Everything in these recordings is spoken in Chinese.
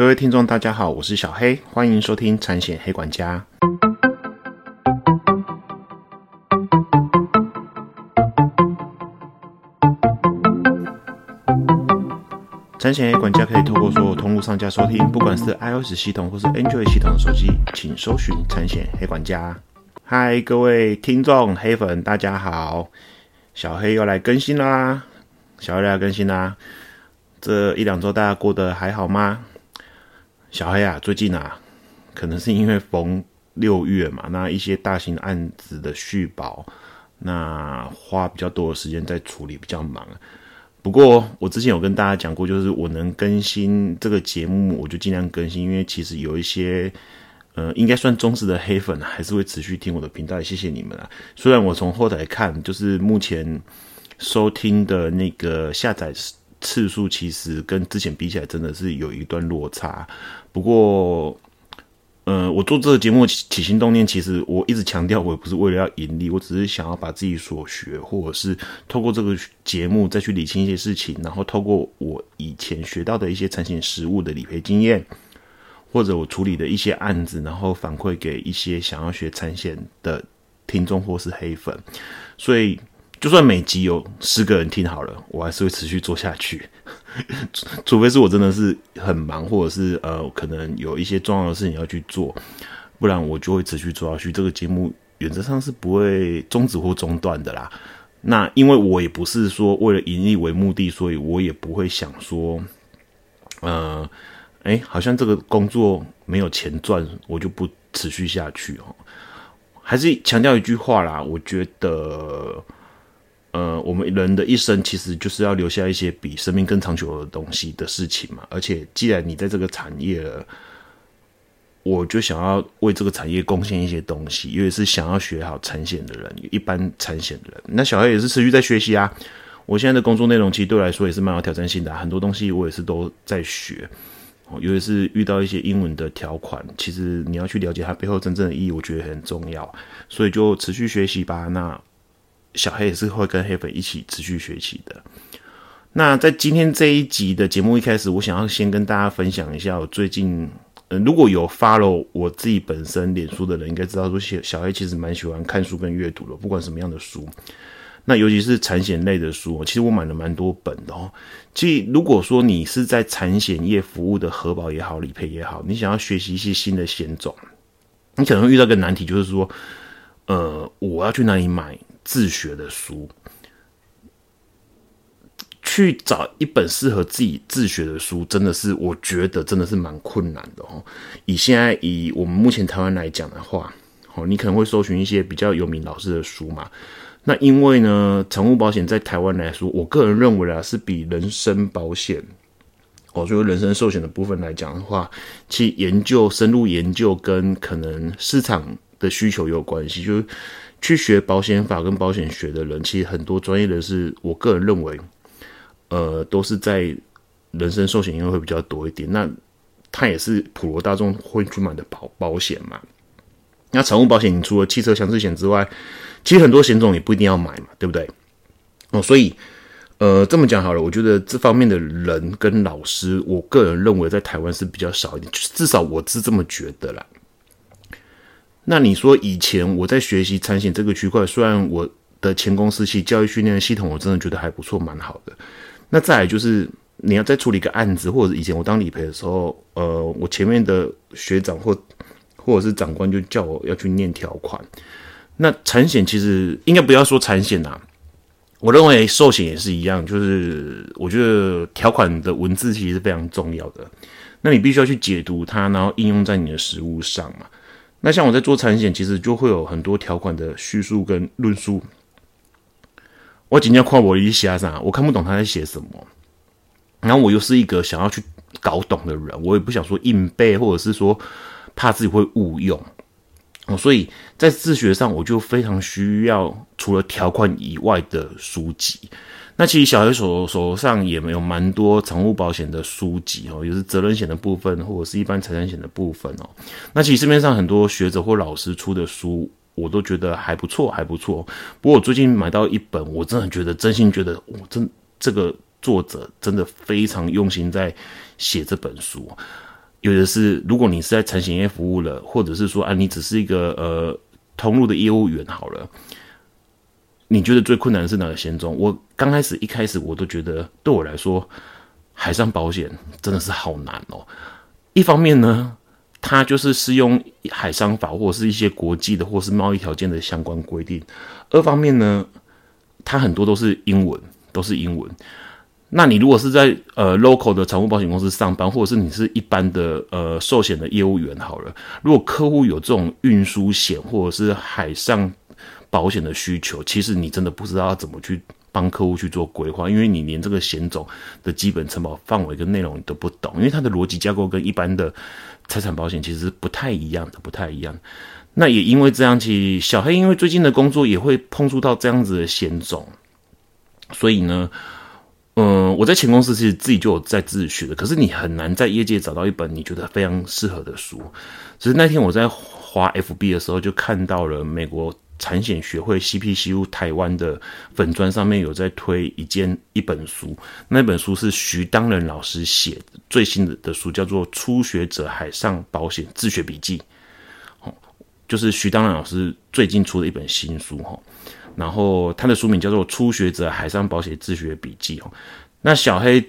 各位听众，大家好，我是小黑，欢迎收听产险黑管家。产险黑管家可以透过所有通路上架收听，不管是 iOS 系统或是 Android 系统的手机，请搜寻产险黑管家。嗨，各位听众黑粉，大家好，小黑又来更新啦！小黑来更新啦！这一两周大家过得还好吗？小黑啊，最近啊，可能是因为逢六月嘛，那一些大型案子的续保，那花比较多的时间在处理，比较忙。不过我之前有跟大家讲过，就是我能更新这个节目，我就尽量更新，因为其实有一些呃，应该算忠实的黑粉，还是会持续听我的频道，谢谢你们啊。虽然我从后台看，就是目前收听的那个下载。次数其实跟之前比起来，真的是有一段落差。不过，呃，我做这个节目起心动念，其实我一直强调，我也不是为了要盈利，我只是想要把自己所学，或者是透过这个节目再去理清一些事情，然后透过我以前学到的一些产险实务的理赔经验，或者我处理的一些案子，然后反馈给一些想要学产险的听众或是黑粉，所以。就算每集有十个人听好了，我还是会持续做下去，除非是我真的是很忙，或者是呃可能有一些重要的事情要去做，不然我就会持续做下去。这个节目原则上是不会终止或中断的啦。那因为我也不是说为了盈利为目的，所以我也不会想说，呃，哎，好像这个工作没有钱赚，我就不持续下去哦。还是强调一句话啦，我觉得。呃，我们人的一生其实就是要留下一些比生命更长久的东西的事情嘛。而且，既然你在这个产业了，我就想要为这个产业贡献一些东西，因为是想要学好产险的人，一般产险的人。那小孩也是持续在学习啊。我现在的工作内容其实对我来说也是蛮有挑战性的，很多东西我也是都在学。哦，尤其是遇到一些英文的条款，其实你要去了解它背后真正的意义，我觉得很重要。所以就持续学习吧。那。小黑也是会跟黑粉一起持续学习的。那在今天这一集的节目一开始，我想要先跟大家分享一下我最近，嗯，如果有 follow 我自己本身脸书的人，应该知道说小小黑其实蛮喜欢看书跟阅读的，不管什么样的书。那尤其是产险类的书，其实我买了蛮多本的哦。其实如果说你是在产险业服务的核保也好，理赔也好，你想要学习一些新的险种，你可能会遇到个难题，就是说，呃，我要去哪里买？自学的书，去找一本适合自己自学的书，真的是我觉得真的是蛮困难的哦。以现在以我们目前台湾来讲的话，哦，你可能会搜寻一些比较有名老师的书嘛。那因为呢，财务保险在台湾来说，我个人认为啊，是比人身保险，哦，就人身寿险的部分来讲的话，其研究深入研究跟可能市场的需求有关系，就是。去学保险法跟保险学的人，其实很多专业人士，我个人认为，呃，都是在人身寿险因为会比较多一点。那它也是普罗大众会去买的保保险嘛。那财务保险，你除了汽车强制险之外，其实很多险种也不一定要买嘛，对不对？哦，所以，呃，这么讲好了，我觉得这方面的人跟老师，我个人认为在台湾是比较少一点，至少我是这么觉得啦。那你说以前我在学习产险这个区块，虽然我的前公司系教育训练系统，我真的觉得还不错，蛮好的。那再来就是你要再处理一个案子，或者以前我当理赔的时候，呃，我前面的学长或 或者是长官就叫我要去念条款。那产险其实应该不要说产险呐，我认为寿险也是一样，就是我觉得条款的文字其实是非常重要的。那你必须要去解读它，然后应用在你的实物上嘛。那像我在做产险，其实就会有很多条款的叙述跟论述。我今天看我一下啥，我看不懂他在写什么。然后我又是一个想要去搞懂的人，我也不想说硬背，或者是说怕自己会误用。哦，所以在自学上，我就非常需要除了条款以外的书籍。那其实小黑手手上也没有蛮多财务保险的书籍哦，也是责任险的部分或者是一般财产险的部分哦。那其实市面上很多学者或老师出的书，我都觉得还不错，还不错。不过我最近买到一本，我真的觉得真心觉得，我真这个作者真的非常用心在写这本书。有的是，如果你是在产险业服务了，或者是说啊，你只是一个呃通路的业务员好了，你觉得最困难的是哪个险种？我刚开始一开始我都觉得，对我来说，海上保险真的是好难哦。一方面呢，它就是适用海商法或者是一些国际的或是贸易条件的相关规定；二方面呢，它很多都是英文，都是英文。那你如果是在呃 local 的财务保险公司上班，或者是你是一般的呃寿险的业务员好了，如果客户有这种运输险或者是海上保险的需求，其实你真的不知道要怎么去帮客户去做规划，因为你连这个险种的基本承保范围跟内容你都不懂，因为它的逻辑架构跟一般的财产保险其实不太一样的，不太一样。那也因为这样，其小黑因为最近的工作也会碰触到这样子的险种，所以呢。嗯，我在前公司其实自己就有在自学的，可是你很难在业界找到一本你觉得非常适合的书。只是那天我在滑 FB 的时候，就看到了美国产险学会 CPCU 台湾的粉砖上面有在推一件一本书，那本书是徐当仁老师写最新的的书，叫做《初学者海上保险自学笔记》。哦，就是徐当仁老师最近出的一本新书，哈。然后他的书名叫做《初学者海上保险自学笔记》哦。那小黑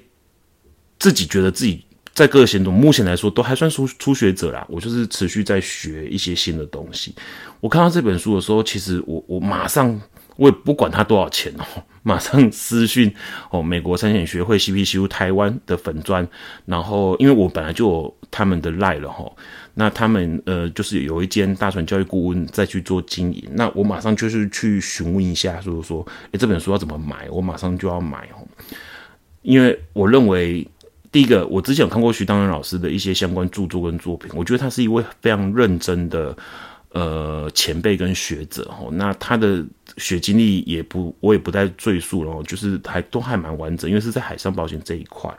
自己觉得自己在各个险种目前来说都还算初初学者啦。我就是持续在学一些新的东西。我看到这本书的时候，其实我我马上我也不管它多少钱哦，马上私讯哦美国产险学会 CPCU 台湾的粉砖。然后因为我本来就有他们的赖了哈。那他们呃，就是有一间大船教育顾问再去做经营，那我马上就是去询问一下，就是说，诶，这本书要怎么买？我马上就要买哦，因为我认为，第一个，我之前有看过徐当仁老师的一些相关著作跟作品，我觉得他是一位非常认真的呃前辈跟学者哦。那他的学经历也不，我也不再赘述了，就是还都还蛮完整，因为是在海上保险这一块。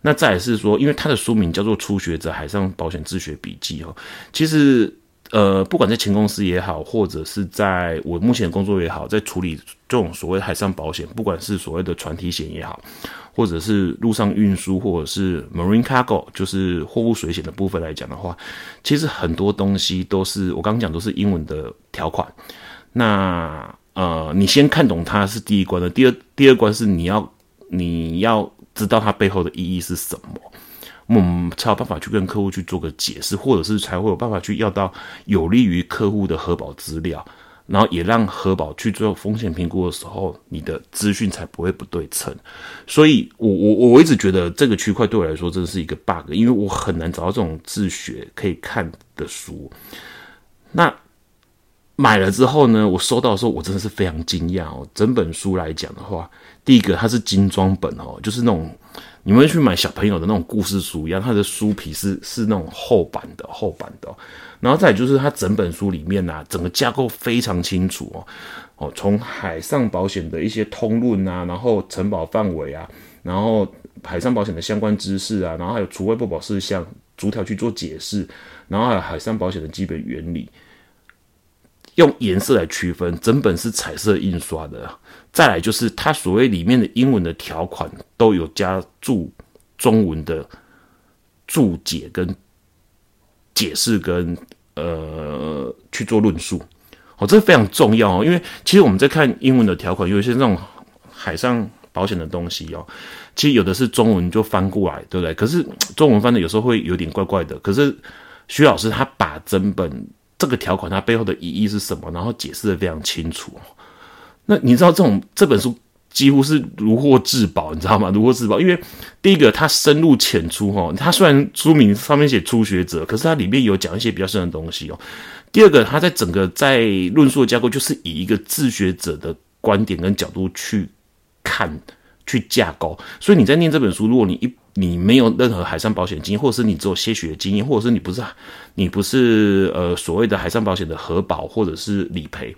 那再是说，因为他的书名叫做《初学者海上保险自学笔记》哦，其实呃，不管在前公司也好，或者是在我目前的工作也好，在处理这种所谓海上保险，不管是所谓的船体险也好，或者是陆上运输，或者是 marine cargo，就是货物水险的部分来讲的话，其实很多东西都是我刚刚讲都是英文的条款。那呃，你先看懂它是第一关的，第二第二关是你要你要。知道它背后的意义是什么，我们才有办法去跟客户去做个解释，或者是才会有办法去要到有利于客户的核保资料，然后也让核保去做风险评估的时候，你的资讯才不会不对称。所以，我我我一直觉得这个区块对我来说真的是一个 bug，因为我很难找到这种自学可以看的书。那买了之后呢，我收到的时候，我真的是非常惊讶哦。整本书来讲的话，第一个它是精装本哦，就是那种你们去买小朋友的那种故事书一样，它的书皮是是那种厚版的厚版的。然后再就是它整本书里面呐，整个架构非常清楚哦哦，从海上保险的一些通论啊，然后承保范围啊，然后海上保险的相关知识啊，然后还有除外不保事项逐条去做解释，然后还有海上保险的基本原理。用颜色来区分，整本是彩色印刷的。再来就是它所谓里面的英文的条款都有加注中文的注解跟解释跟呃去做论述。哦，这非常重要哦，因为其实我们在看英文的条款，有一些这种海上保险的东西哦，其实有的是中文就翻过来，对不对？可是中文翻的有时候会有点怪怪的。可是徐老师他把整本。这个条款它背后的意义是什么？然后解释的非常清楚。那你知道这种这本书几乎是如获至宝，你知道吗？如获至宝，因为第一个它深入浅出哈，它虽然书名上面写初学者，可是它里面有讲一些比较深的东西哦。第二个，它在整个在论述的架构，就是以一个自学者的观点跟角度去看、去架构。所以你在念这本书，如果你一你没有任何海上保险经验，或者是你只有些许的经验，或者是你不是你不是呃所谓的海上保险的核保或者是理赔，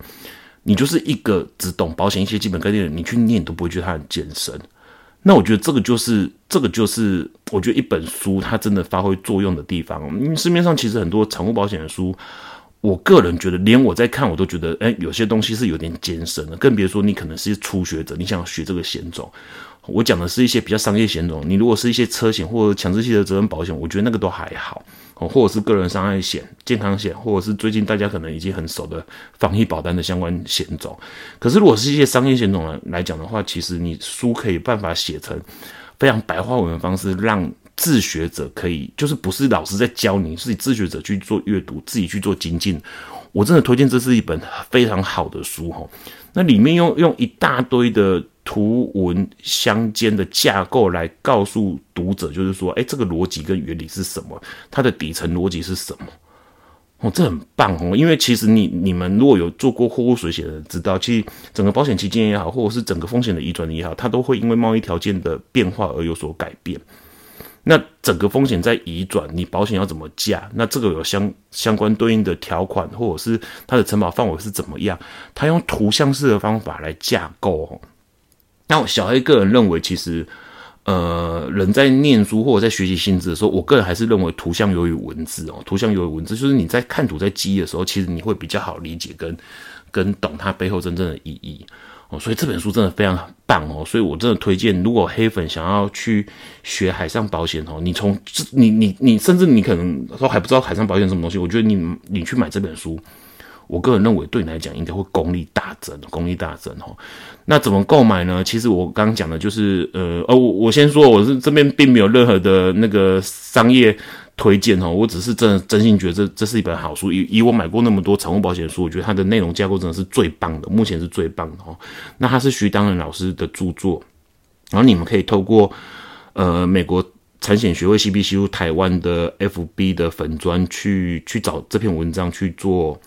你就是一个只懂保险一些基本概念的人，你去念都不会觉得它很艰深。那我觉得这个就是这个就是我觉得一本书它真的发挥作用的地方。因为市面上其实很多产物保险的书，我个人觉得连我在看我都觉得，哎，有些东西是有点艰深的，更别说你可能是初学者，你想学这个险种。我讲的是一些比较商业险种，你如果是一些车险或者强制性的责任保险，我觉得那个都还好。哦，或者是个人伤害险、健康险，或者是最近大家可能已经很熟的防疫保单的相关险种。可是如果是一些商业险种来来讲的话，其实你书可以办法写成非常白话文的方式，让自学者可以，就是不是老师在教你，是你自学者去做阅读，自己去做精进。我真的推荐这是一本非常好的书哈。那里面用用一大堆的。图文相间的架构来告诉读者，就是说，哎，这个逻辑跟原理是什么？它的底层逻辑是什么？哦，这很棒哦！因为其实你你们如果有做过货物水险的人知道，其实整个保险期间也好，或者是整个风险的移转也好，它都会因为贸易条件的变化而有所改变。那整个风险在移转，你保险要怎么架？那这个有相相关对应的条款，或者是它的承保范围是怎么样？它用图像式的方法来架构。那小黑个人认为，其实，呃，人在念书或者在学习心智的时候，我个人还是认为图像优于文字哦。图像优于文字，就是你在看图在记忆的时候，其实你会比较好理解跟跟懂它背后真正的意义哦。所以这本书真的非常棒哦。所以我真的推荐，如果黑粉想要去学海上保险哦，你从你你你甚至你可能都还不知道海上保险什么东西，我觉得你你去买这本书。我个人认为，对你来讲应该会功力大增，功力大增哦。那怎么购买呢？其实我刚刚讲的就是，呃，哦，我我先说，我是这边并没有任何的那个商业推荐哦，我只是真真心觉得这这是一本好书。以以我买过那么多财务保险书，我觉得它的内容架构真的是最棒的，目前是最棒的哦。那它是徐当仁老师的著作，然后你们可以透过呃美国产险学会 CBCU 台湾的 FB 的粉砖去去找这篇文章去做。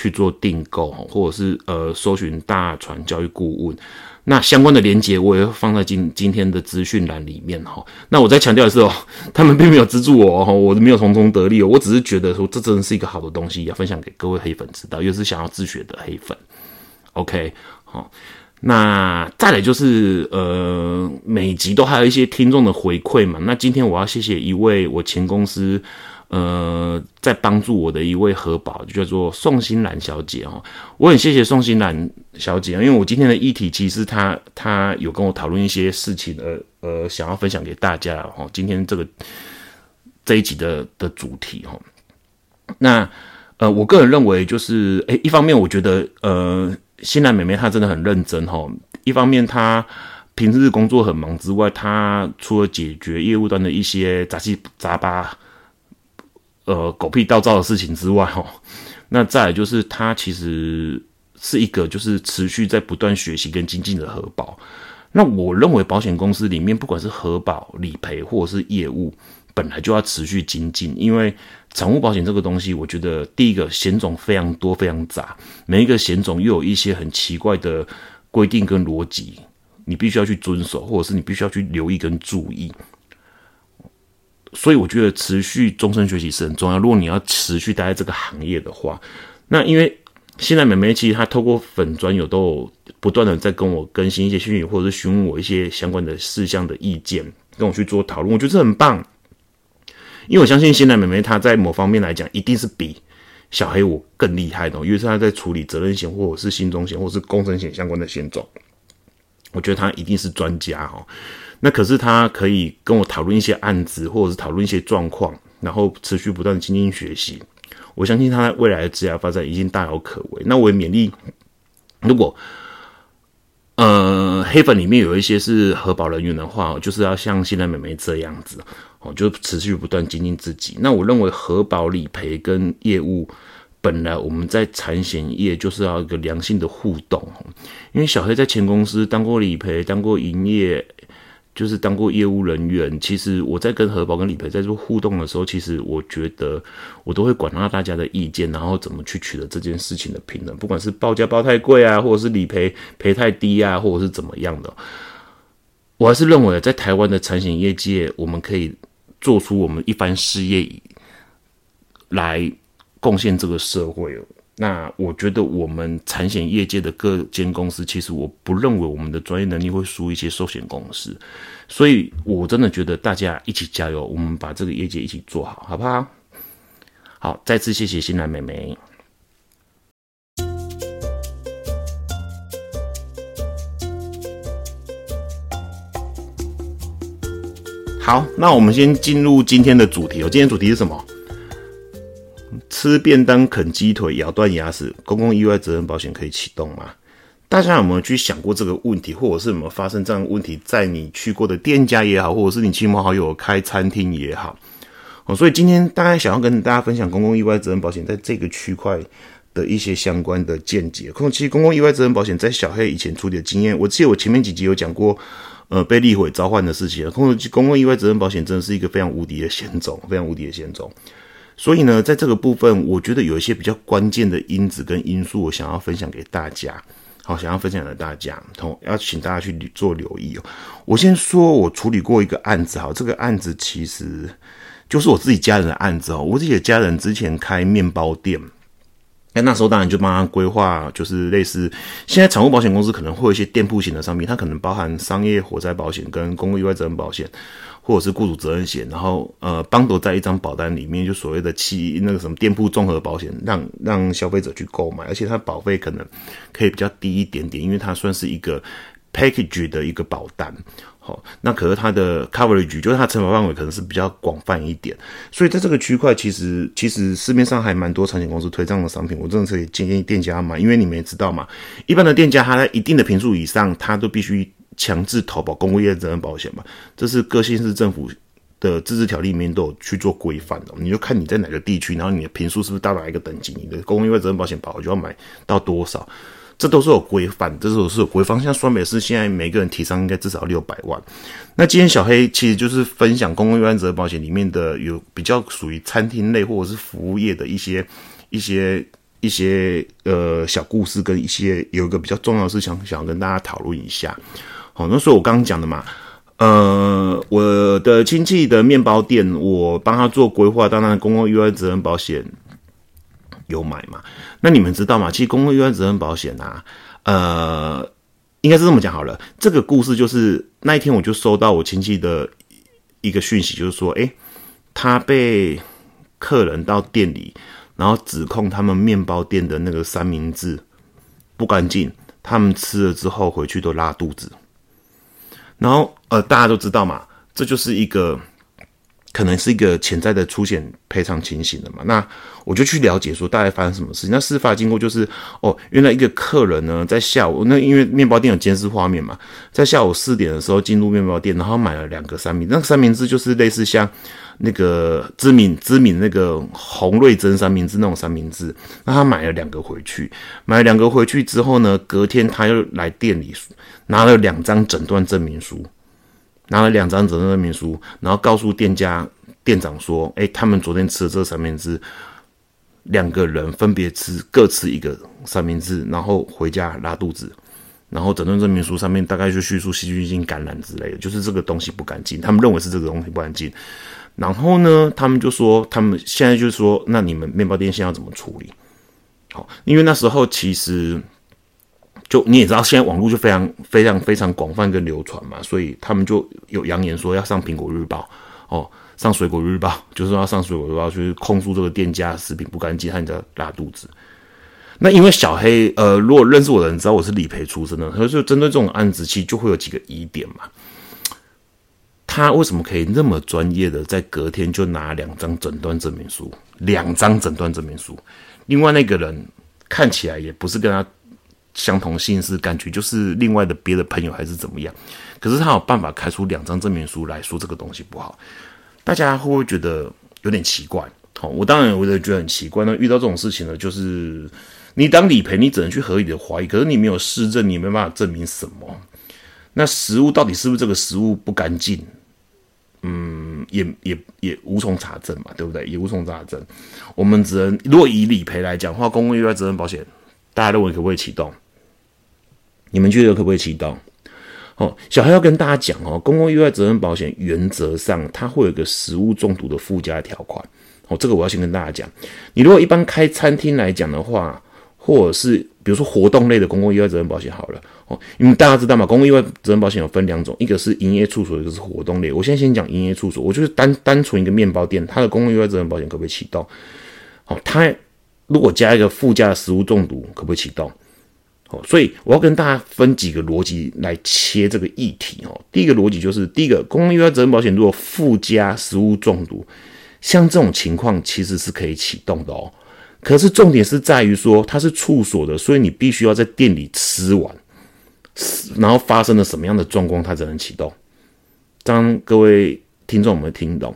去做订购或者是呃搜寻大船教育顾问，那相关的连接我也放在今今天的资讯栏里面哈。那我再强调的是哦，他们并没有资助我哦，我没有从中得利，我只是觉得说这真的是一个好的东西，要分享给各位黑粉知道，又是想要自学的黑粉。OK，好，那再来就是呃每集都还有一些听众的回馈嘛，那今天我要谢谢一位我前公司。呃，在帮助我的一位核保，就叫做宋欣兰小姐哦，我很谢谢宋欣兰小姐，因为我今天的议题其实她她有跟我讨论一些事情，呃呃，想要分享给大家哦。今天这个这一集的的主题哈，那呃，我个人认为就是，诶，一方面我觉得呃，欣兰妹妹她真的很认真哈，一方面她平日工作很忙之外，她除了解决业务端的一些杂七杂八。呃，狗屁倒灶的事情之外，哈，那再来就是他其实是一个就是持续在不断学习跟精进的核保。那我认为保险公司里面不管是核保、理赔或者是业务，本来就要持续精进，因为产物保险这个东西，我觉得第一个险种非常多、非常杂，每一个险种又有一些很奇怪的规定跟逻辑，你必须要去遵守，或者是你必须要去留意跟注意。所以我觉得持续终身学习是很重要。如果你要持续待在这个行业的话，那因为现在美美其实她透过粉专有都有不断的在跟我更新一些讯息，或者是询问我一些相关的事项的意见，跟我去做讨论。我觉得这很棒，因为我相信现在美美她在某方面来讲一定是比小黑我更厉害的，因为是她在处理责任险或者是新中险或者是工程险相关的险种，我觉得她一定是专家哈。那可是他可以跟我讨论一些案子，或者是讨论一些状况，然后持续不断的精进学习。我相信他在未来的职业发展已经大有可为。那我也勉励，如果呃黑粉里面有一些是核保人员的话，就是要像现在美美这样子哦，就持续不断精进自己。那我认为核保理赔跟业务本来我们在产险业就是要一个良性的互动，因为小黑在前公司当过理赔，当过营业。就是当过业务人员，其实我在跟核保跟理赔在做互动的时候，其实我觉得我都会管到大家的意见，然后怎么去取得这件事情的平衡，不管是报价报太贵啊，或者是理赔赔太低啊，或者是怎么样的，我还是认为在台湾的产险业界，我们可以做出我们一番事业来贡献这个社会那我觉得我们产险业界的各间公司，其实我不认为我们的专业能力会输一些寿险公司，所以我真的觉得大家一起加油，我们把这个业界一起做好，好不好？好，再次谢谢新兰妹妹。好，那我们先进入今天的主题哦。今天主题是什么？吃便当啃鸡腿咬断牙齿，公共意外责任保险可以启动吗？大家有没有去想过这个问题，或者是有没有发生这样的问题，在你去过的店家也好，或者是你亲朋好友开餐厅也好？哦，所以今天大概想要跟大家分享公共意外责任保险在这个区块的一些相关的见解。其实公共意外责任保险在小黑以前处理的经验，我记得我前面几集有讲过，呃，被立毁召唤的事情。公公共意外责任保险真的是一个非常无敌的险种，非常无敌的险种。所以呢，在这个部分，我觉得有一些比较关键的因子跟因素，我想要分享给大家。好，想要分享给大家，同要请大家去做留意哦。我先说，我处理过一个案子，哈，这个案子其实就是我自己家人的案子哦。我自己的家人之前开面包店，那那时候当然就帮他规划，就是类似现在产物保险公司可能会有一些店铺型的商品，它可能包含商业火灾保险跟公共意外责任保险。或者是雇主责任险，然后呃，帮都在一张保单里面，就所谓的七那个什么店铺综合保险，让让消费者去购买，而且它保费可能可以比较低一点点，因为它算是一个 package 的一个保单。那可是它的 coverage 就是它承保范围可能是比较广泛一点，所以在这个区块，其实其实市面上还蛮多产险公司推这样的商品，我真的是建议店家买，因为你们也知道嘛，一般的店家它在一定的平数以上，它都必须。强制投保公共业责任保险嘛，这是各县市政府的自治条例里面都有去做规范的。你就看你在哪个地区，然后你的平数是不是到达一个等级，你的公共业责任保险保额就要买到多少，这都是有规范，这都是有规范。像双北市现在每个人提上应该至少六百万。那今天小黑其实就是分享公共业责任保险里面的有比较属于餐厅类或者是服务业的一些一些。一些呃小故事跟一些有一个比较重要的事情，想跟大家讨论一下。好，那所以我刚刚讲的嘛，呃，我的亲戚的面包店，我帮他做规划，当然公共意外责任保险有买嘛。那你们知道吗？其实公共意外责任保险啊，呃，应该是这么讲好了。这个故事就是那一天我就收到我亲戚的一个讯息，就是说，诶，他被客人到店里。然后指控他们面包店的那个三明治不干净，他们吃了之后回去都拉肚子。然后呃，大家都知道嘛，这就是一个可能是一个潜在的出现赔偿情形的嘛。那我就去了解说大概发生什么事情。那事发经过就是哦，原来一个客人呢在下午那因为面包店有监视画面嘛，在下午四点的时候进入面包店，然后买了两个三明，那个三明治就是类似像。那个知名知名那个红瑞珍三明治那种三明治，那他买了两个回去，买了两个回去之后呢，隔天他又来店里拿了两张诊断证明书，拿了两张诊断证明书，然后告诉店家店长说：“哎，他们昨天吃的这三明治，两个人分别吃各吃一个三明治，然后回家拉肚子，然后诊断证明书上面大概就叙述细菌性感染之类的，就是这个东西不干净，他们认为是这个东西不干净。”然后呢，他们就说，他们现在就说，那你们面包店现在要怎么处理？好，因为那时候其实就你也知道，现在网络就非常非常非常广泛跟流传嘛，所以他们就有扬言说要上苹果日报哦，上水果日报，就是说要上水果日报去控诉这个店家食品不干净，他在拉肚子。那因为小黑，呃，如果认识我的人知道我是理赔出身的，所以就针对这种案子，其实就会有几个疑点嘛。他为什么可以那么专业的在隔天就拿两张诊断证明书？两张诊断证明书，另外那个人看起来也不是跟他相同姓氏，感觉就是另外的别的朋友还是怎么样？可是他有办法开出两张证明书来说这个东西不好，大家会不会觉得有点奇怪？好，我当然我也觉得很奇怪。那遇到这种事情呢，就是你当理赔，你只能去合理的怀疑，可是你没有实证，你没办法证明什么。那食物到底是不是这个食物不干净？嗯，也也也无从查证嘛，对不对？也无从查证。我们只能，如果以理赔来讲的话，公共意外责任保险，大家认为可不可以启动？你们觉得可不可以启动？哦，小孩要跟大家讲哦，公共意外责任保险原则上它会有个食物中毒的附加条款。哦，这个我要先跟大家讲。你如果一般开餐厅来讲的话，或者是比如说活动类的公共意外责任保险好了。因为大家知道嘛，公共意外责任保险有分两种，一个是营业处所，一个是活动类。我现在先讲营业处所，我就是单单纯一个面包店，它的公共意外责任保险可不可以启动？哦，它如果加一个附加的食物中毒，可不可以启动？好，所以我要跟大家分几个逻辑来切这个议题。哦，第一个逻辑就是，第一个公共意外责任保险如果附加食物中毒，像这种情况其实是可以启动的哦。可是重点是在于说它是处所的，所以你必须要在店里吃完，然后发生了什么样的状况，它才能启动。当各位听众有没有听懂？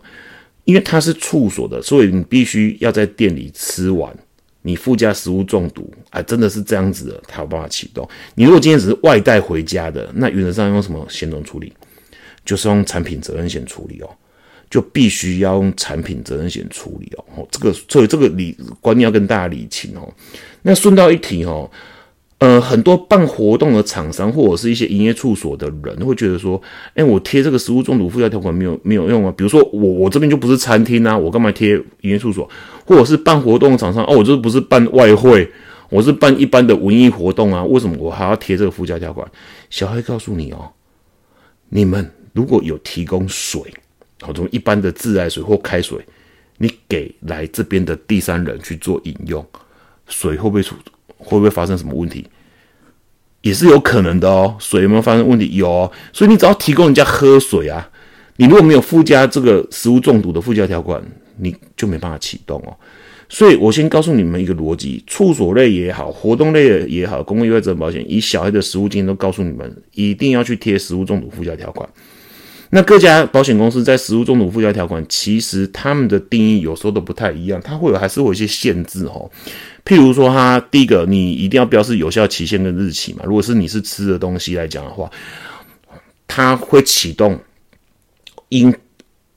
因为它是处所的，所以你必须要在店里吃完。你附加食物中毒，啊，真的是这样子的，才有办法启动。你如果今天只是外带回家的，那原则上用什么险种处理？就是用产品责任险处理哦，就必须要用产品责任险处理哦。哦，这个所以这个理观念要跟大家理清哦。那顺道一提哦。呃，很多办活动的厂商或者是一些营业处所的人会觉得说，哎，我贴这个食物中毒附加条款没有没有用啊？比如说我我这边就不是餐厅啊，我干嘛贴营业处所？或者是办活动的厂商哦，我这不是办外汇，我是办一般的文艺活动啊，为什么我还要贴这个附加条款？小黑告诉你哦，你们如果有提供水，好，从一般的自来水或开水，你给来这边的第三人去做饮用，水会不会出？会不会发生什么问题？也是有可能的哦。水有没有发生问题？有。所以你只要提供人家喝水啊，你如果没有附加这个食物中毒的附加条款，你就没办法启动哦。所以我先告诉你们一个逻辑：处所类也好，活动类也好，公共意外责任保险，以小孩的食物经验都告诉你们，一定要去贴食物中毒附加条款。那各家保险公司在食物中毒附加条款，其实他们的定义有时候都不太一样，它会有还是会有一些限制哦。譬如说，它第一个，你一定要标示有效期限跟日期嘛。如果是你是吃的东西来讲的话，它会启动因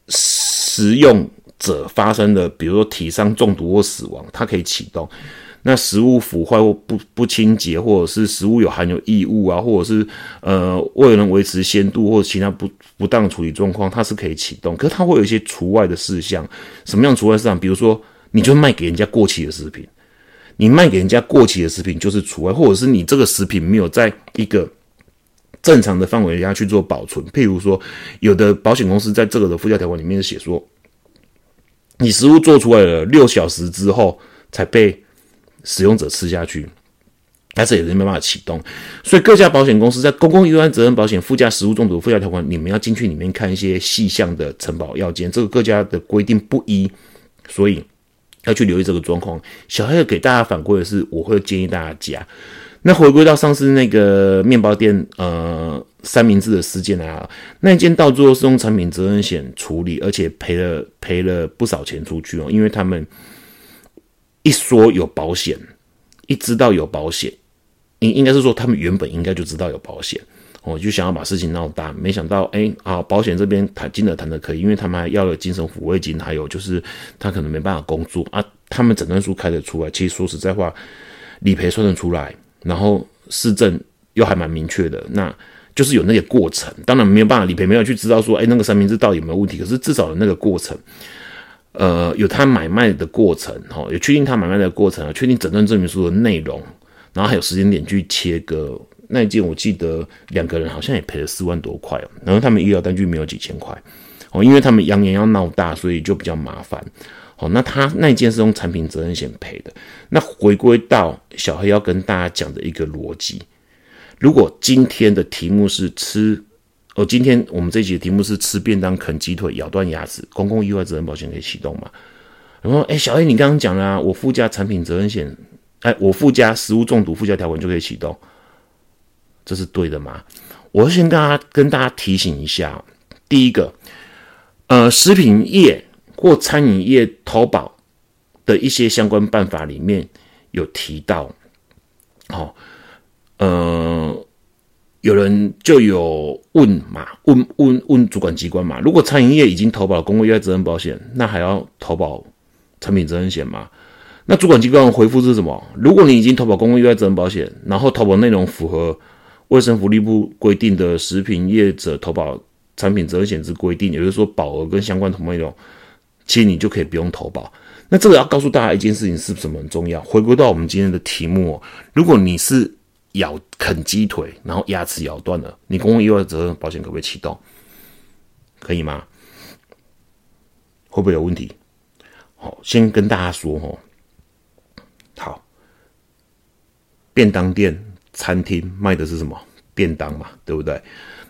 食用者发生的，比如说体伤、中毒或死亡，它可以启动。那食物腐坏或不不清洁，或者是食物有含有异物啊，或者是呃为了维持鲜度或者其他不不当处理状况，它是可以启动。可是它会有一些除外的事项，什么样除外事项？比如说，你就卖给人家过期的食品。你卖给人家过期的食品就是除外，或者是你这个食品没有在一个正常的范围下去做保存。譬如说，有的保险公司在这个的附加条款里面写说，你食物做出来了六小时之后才被使用者吃下去，但是也是没办法启动。所以各家保险公司在公共意外责任保险附加食物中毒附加条款，你们要进去里面看一些细项的承保要件，这个各家的规定不一，所以。要去留意这个状况。小黑给大家反馈的是，我会建议大家。那回归到上次那个面包店呃三明治的事件啊，那件到最后是用产品责任险处理，而且赔了赔了不少钱出去哦，因为他们一说有保险，一知道有保险，应应该是说他们原本应该就知道有保险。我就想要把事情闹大，没想到，哎啊，保险这边谈金额谈的可以，因为他们还要了精神抚慰金，还有就是他可能没办法工作啊。他们诊断书开得出来，其实说实在话，理赔算得出来，然后市政又还蛮明确的，那就是有那个过程。当然没有办法理赔，没有去知道说，哎，那个三明治到底有没有问题，可是至少有那个过程，呃，有他买卖的过程，哈，有确定他买卖的过程，确定诊断证明书的内容，然后还有时间点去切割。那一件我记得两个人好像也赔了四万多块哦，然后他们医疗单据没有几千块哦，因为他们扬言要闹大，所以就比较麻烦哦。那他那一件是用产品责任险赔的。那回归到小黑要跟大家讲的一个逻辑，如果今天的题目是吃哦，今天我们这集的题目是吃便当啃鸡腿咬断牙齿，公共意外责任保险可以启动吗？然后哎，小 A，你刚刚讲了，我附加产品责任险，哎，我附加食物中毒附加条款就可以启动。这是对的吗？我先跟大家跟大家提醒一下，第一个，呃，食品业或餐饮业投保的一些相关办法里面有提到，好，呃，有人就有问嘛，问问问主管机关嘛，如果餐饮业已经投保了公共意外责任保险，那还要投保产品责任险吗？那主管机关回复是什么？如果你已经投保公共意外责任保险，然后投保内容符合。卫生福利部规定的食品业者投保产品责任险之规定，也就是说保额跟相关投保内容，其实你就可以不用投保。那这个要告诉大家一件事情是什么很重要？回归到我们今天的题目，如果你是咬啃鸡腿，然后牙齿咬断了，你公共意外责任保险可不可以启动？可以吗？会不会有问题？好，先跟大家说哦，好，便当店。餐厅卖的是什么便当嘛，对不对？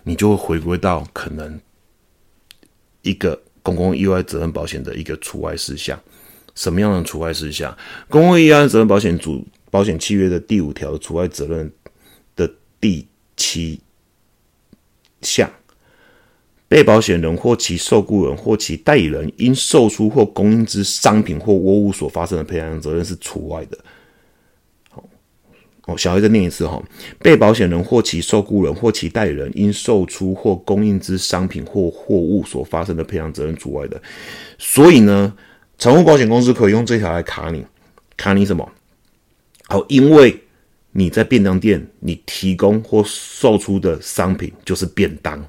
你就会回归到可能一个公共意外责任保险的一个除外事项。什么样的除外事项？公共意外责任保险主保险契约的第五条除外责任的第七项，被保险人或其受雇人或其代理人因售出或供应之商品或货物所发生的赔偿责任是除外的。哦，小黑再念一次哈，被保险人或其受雇人或其代理人因售出或供应之商品或货物所发生的赔偿责任除外的。所以呢，财务保险公司可以用这条来卡你，卡你什么？好，因为你在便当店你提供或售出的商品就是便当，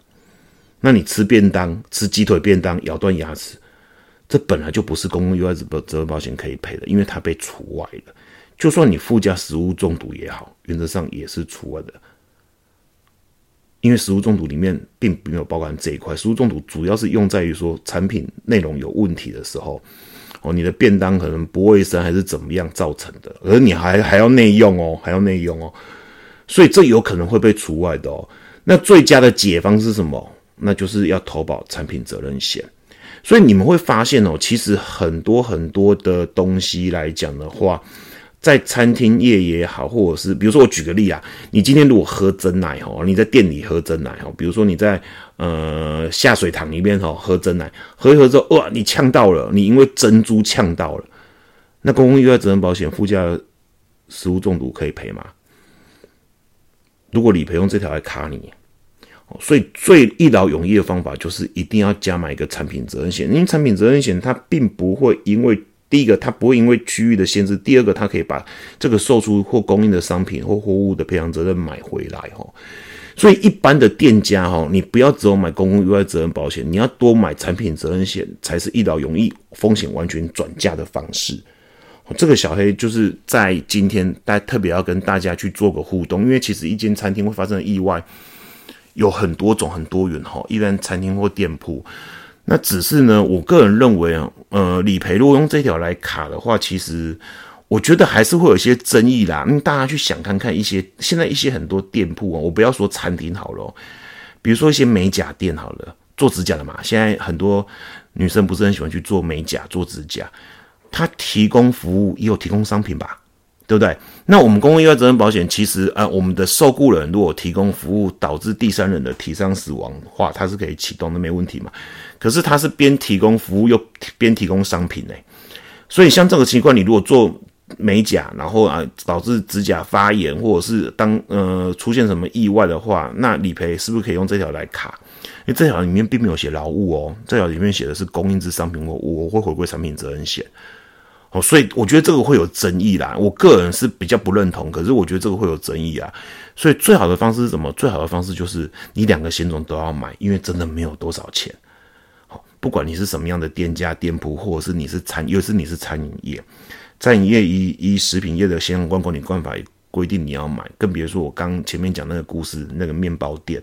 那你吃便当吃鸡腿便当咬断牙齿，这本来就不是公共意外责任保险可以赔的，因为它被除外了。就算你附加食物中毒也好，原则上也是除外的，因为食物中毒里面并没有包含这一块。食物中毒主要是用在于说产品内容有问题的时候，哦，你的便当可能不卫生还是怎么样造成的，而你还还要内用哦，还要内用哦，所以这有可能会被除外的哦。那最佳的解方是什么？那就是要投保产品责任险。所以你们会发现哦，其实很多很多的东西来讲的话。在餐厅业也好，或者是比如说我举个例啊，你今天如果喝真奶哦，你在店里喝真奶哦，比如说你在呃下水塘里面哦喝真奶，喝一喝之后哇，你呛到了，你因为珍珠呛到了，那公共意外责任保险附加食物中毒可以赔吗？如果理赔用这条来卡你，所以最一劳永逸的方法就是一定要加买一个产品责任险，因为产品责任险它并不会因为。第一个，它不会因为区域的限制；第二个，它可以把这个售出或供应的商品或货物的赔偿责任买回来，哈。所以一般的店家，哈，你不要只有买公共意外责任保险，你要多买产品责任险，才是一劳永逸、风险完全转嫁的方式。这个小黑就是在今天，大家特别要跟大家去做个互动，因为其实一间餐厅会发生意外有很多种、很多元，哈。一般餐厅或店铺。那只是呢，我个人认为啊，呃，理赔如果用这条来卡的话，其实我觉得还是会有一些争议啦。嗯，大家去想看看一些现在一些很多店铺啊，我不要说餐厅好了，比如说一些美甲店好了，做指甲的嘛，现在很多女生不是很喜欢去做美甲、做指甲，他提供服务也有提供商品吧。对不对？那我们公共意外责任保险其实，呃，我们的受雇人如果提供服务导致第三人的体伤死亡的话，它是可以启动的，没问题嘛。可是它是边提供服务又边提供商品呢，所以像这个情况，你如果做美甲，然后啊导致指甲发炎，或者是当呃出现什么意外的话，那理赔是不是可以用这条来卡？因为这条里面并没有写劳务哦，这条里面写的是供应之商品，我我会回归产品责任险。哦，所以我觉得这个会有争议啦。我个人是比较不认同，可是我觉得这个会有争议啊。所以最好的方式是什么？最好的方式就是你两个险种都要买，因为真的没有多少钱。不管你是什么样的店家、店铺，或者是你是餐，又是你是餐饮业，餐饮业以以食品业的相关管理办法规定你要买，更别说我刚前面讲那个故事，那个面包店，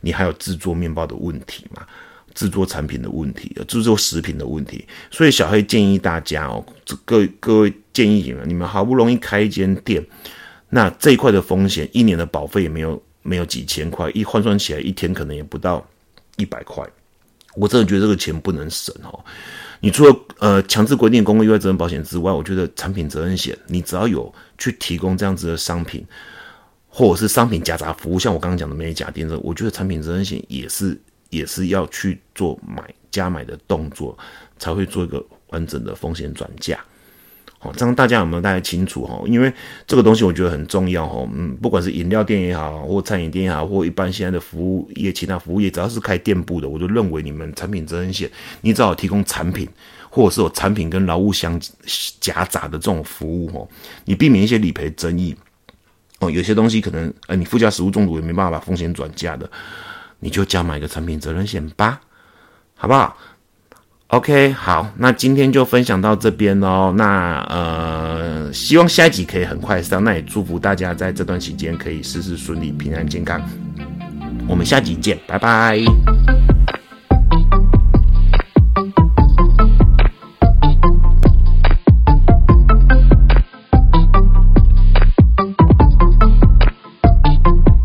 你还有制作面包的问题嘛？制作产品的问题，制作食品的问题，所以小黑建议大家哦，各各位建议你们，你们好不容易开一间店，那这一块的风险，一年的保费也没有没有几千块，一换算起来一天可能也不到一百块，我真的觉得这个钱不能省哦。你除了呃强制规定公共意外责任保险之外，我觉得产品责任险，你只要有去提供这样子的商品，或者是商品夹杂服务，像我刚刚讲的美甲店这，我觉得产品责任险也是。也是要去做买加买的动作，才会做一个完整的风险转嫁。好，这样大家有没有大家清楚哈？因为这个东西我觉得很重要哈。嗯，不管是饮料店也好，或餐饮店也好，或一般现在的服务业、其他服务业，只要是开店铺的，我就认为你们产品责任险，你只要提供产品，或者是有产品跟劳务相夹杂的这种服务哦，你避免一些理赔争议哦。有些东西可能呃，你附加食物中毒也没办法把风险转嫁的。你就加买个产品责任险吧，好不好？OK，好，那今天就分享到这边喽。那呃，希望下一集可以很快上。那也祝福大家在这段时间可以事事顺利、平安健康。我们下集见，拜拜。